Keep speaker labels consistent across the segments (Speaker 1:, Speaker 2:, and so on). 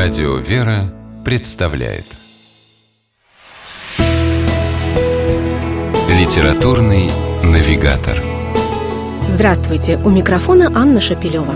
Speaker 1: Радио «Вера» представляет Литературный навигатор
Speaker 2: Здравствуйте! У микрофона Анна Шапилева.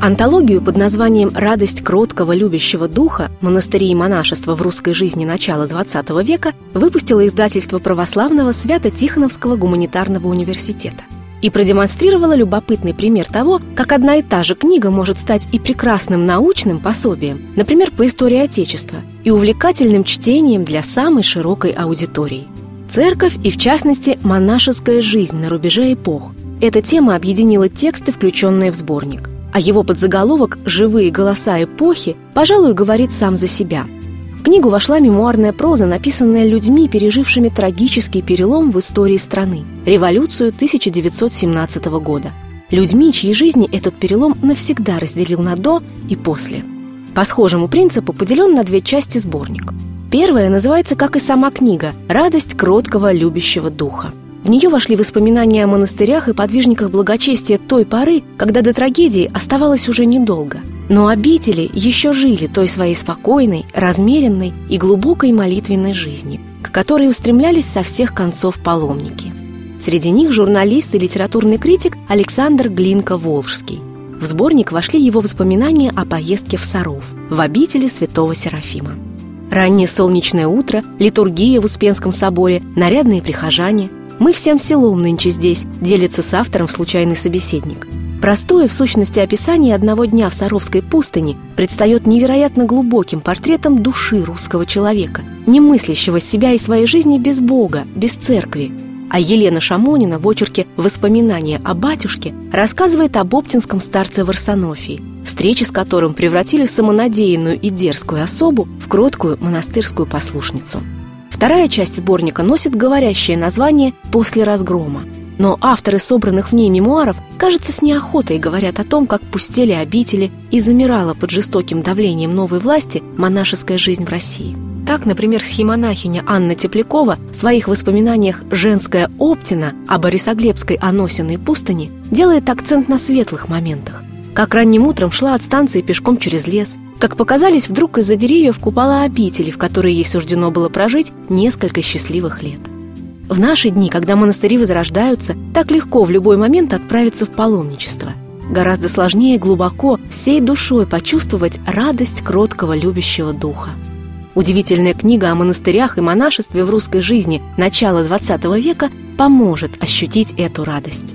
Speaker 2: Антологию под названием «Радость кроткого любящего духа. Монастыри и монашество в русской жизни начала XX века» выпустило издательство православного Свято-Тихоновского гуманитарного университета – и продемонстрировала любопытный пример того, как одна и та же книга может стать и прекрасным научным пособием, например, по истории Отечества, и увлекательным чтением для самой широкой аудитории. Церковь и, в частности, монашеская жизнь на рубеже эпох. Эта тема объединила тексты, включенные в сборник. А его подзаголовок «Живые голоса эпохи», пожалуй, говорит сам за себя – книгу вошла мемуарная проза, написанная людьми, пережившими трагический перелом в истории страны – революцию 1917 года. Людьми, чьи жизни этот перелом навсегда разделил на «до» и «после». По схожему принципу поделен на две части сборник. Первая называется, как и сама книга, «Радость кроткого любящего духа». В нее вошли воспоминания о монастырях и подвижниках благочестия той поры, когда до трагедии оставалось уже недолго – но обители еще жили той своей спокойной, размеренной и глубокой молитвенной жизнью, к которой устремлялись со всех концов паломники. Среди них журналист и литературный критик Александр Глинка-Волжский. В сборник вошли его воспоминания о поездке в Саров, в обители святого Серафима. Раннее солнечное утро, литургия в Успенском соборе, нарядные прихожане. Мы всем селом нынче здесь, делится с автором случайный собеседник – Простое, в сущности, описание одного дня в Саровской пустыне предстает невероятно глубоким портретом души русского человека, не мыслящего себя и своей жизни без Бога, без церкви. А Елена Шамонина в очерке «Воспоминания о батюшке» рассказывает об оптинском старце Варсонофии, встречи с которым превратили самонадеянную и дерзкую особу в кроткую монастырскую послушницу. Вторая часть сборника носит говорящее название «После разгрома», но авторы собранных в ней мемуаров, кажется, с неохотой говорят о том, как пустели обители и замирала под жестоким давлением новой власти монашеская жизнь в России. Так, например, схемонахиня Анна Теплякова в своих воспоминаниях «Женская Оптина» о Борисоглебской Аносиной пустыне делает акцент на светлых моментах. Как ранним утром шла от станции пешком через лес, как показались вдруг из-за деревьев купола обители, в которой ей суждено было прожить несколько счастливых лет. В наши дни, когда монастыри возрождаются, так легко в любой момент отправиться в паломничество. Гораздо сложнее глубоко, всей душой почувствовать радость кроткого любящего духа. Удивительная книга о монастырях и монашестве в русской жизни начала XX века поможет ощутить эту радость.